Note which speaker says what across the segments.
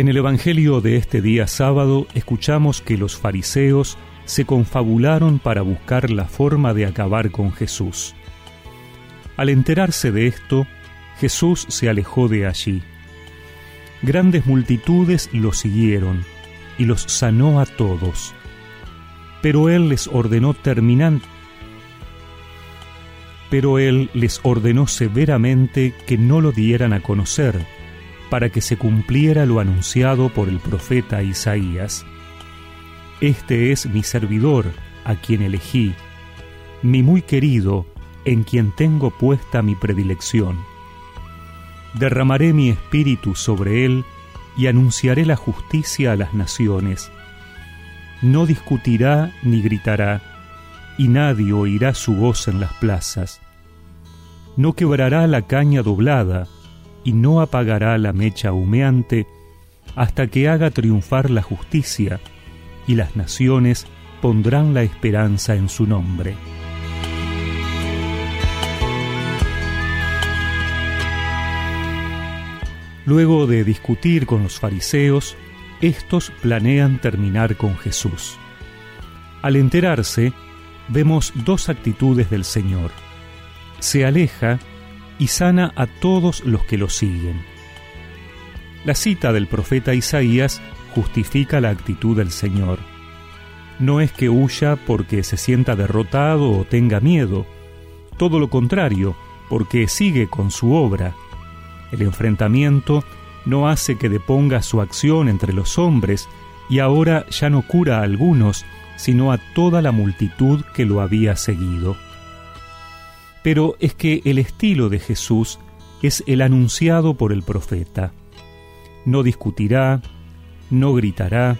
Speaker 1: En el Evangelio de este día sábado escuchamos que los fariseos se confabularon para buscar la forma de acabar con Jesús. Al enterarse de esto, Jesús se alejó de allí. Grandes multitudes lo siguieron y los sanó a todos. Pero él les ordenó terminar pero él les ordenó severamente que no lo dieran a conocer, para que se cumpliera lo anunciado por el profeta Isaías. Este es mi servidor, a quien elegí, mi muy querido, en quien tengo puesta mi predilección. Derramaré mi espíritu sobre él y anunciaré la justicia a las naciones. No discutirá ni gritará, y nadie oirá su voz en las plazas. No quebrará la caña doblada, y no apagará la mecha humeante, hasta que haga triunfar la justicia, y las naciones pondrán la esperanza en su nombre. Luego de discutir con los fariseos, estos planean terminar con Jesús. Al enterarse, vemos dos actitudes del Señor. Se aleja y sana a todos los que lo siguen. La cita del profeta Isaías justifica la actitud del Señor. No es que huya porque se sienta derrotado o tenga miedo, todo lo contrario, porque sigue con su obra el enfrentamiento no hace que deponga su acción entre los hombres y ahora ya no cura a algunos, sino a toda la multitud que lo había seguido. Pero es que el estilo de Jesús es el anunciado por el profeta. No discutirá, no gritará,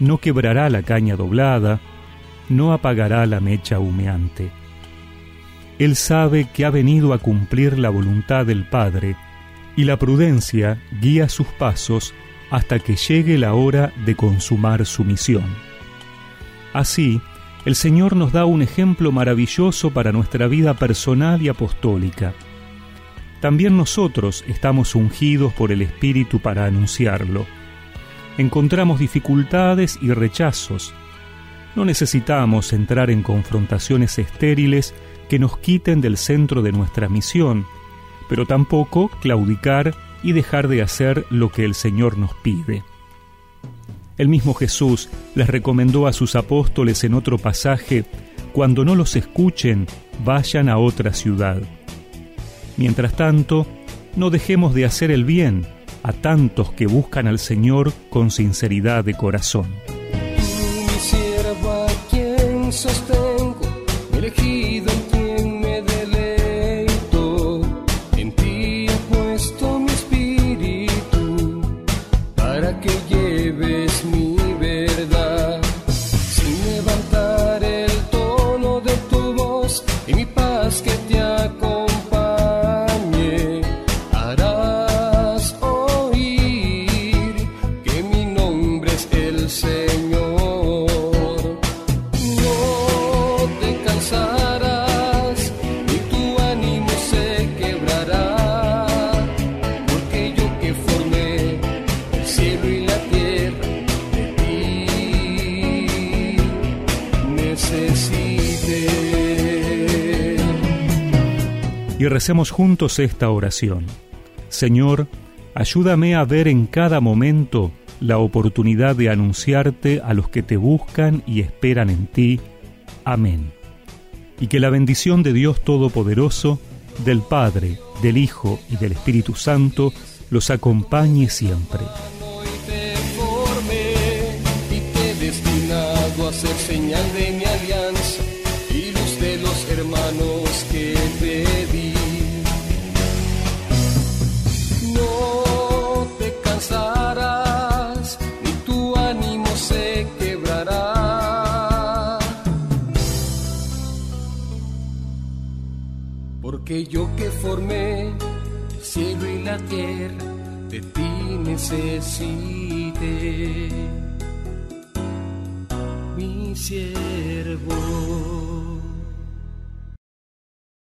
Speaker 1: no quebrará la caña doblada, no apagará la mecha humeante. Él sabe que ha venido a cumplir la voluntad del Padre, y la prudencia guía sus pasos hasta que llegue la hora de consumar su misión. Así, el Señor nos da un ejemplo maravilloso para nuestra vida personal y apostólica. También nosotros estamos ungidos por el Espíritu para anunciarlo. Encontramos dificultades y rechazos. No necesitamos entrar en confrontaciones estériles que nos quiten del centro de nuestra misión, pero tampoco claudicar y dejar de hacer lo que el Señor nos pide. El mismo Jesús les recomendó a sus apóstoles en otro pasaje, cuando no los escuchen, vayan a otra ciudad. Mientras tanto, no dejemos de hacer el bien a tantos que buscan al Señor con sinceridad de corazón. Y recemos juntos esta oración. Señor, ayúdame a ver en cada momento la oportunidad de anunciarte a los que te buscan y esperan en ti. Amén. Y que la bendición de Dios Todopoderoso, del Padre, del Hijo y del Espíritu Santo los acompañe siempre. Porque yo que formé el cielo y la tierra, de ti necesité, mi siervo.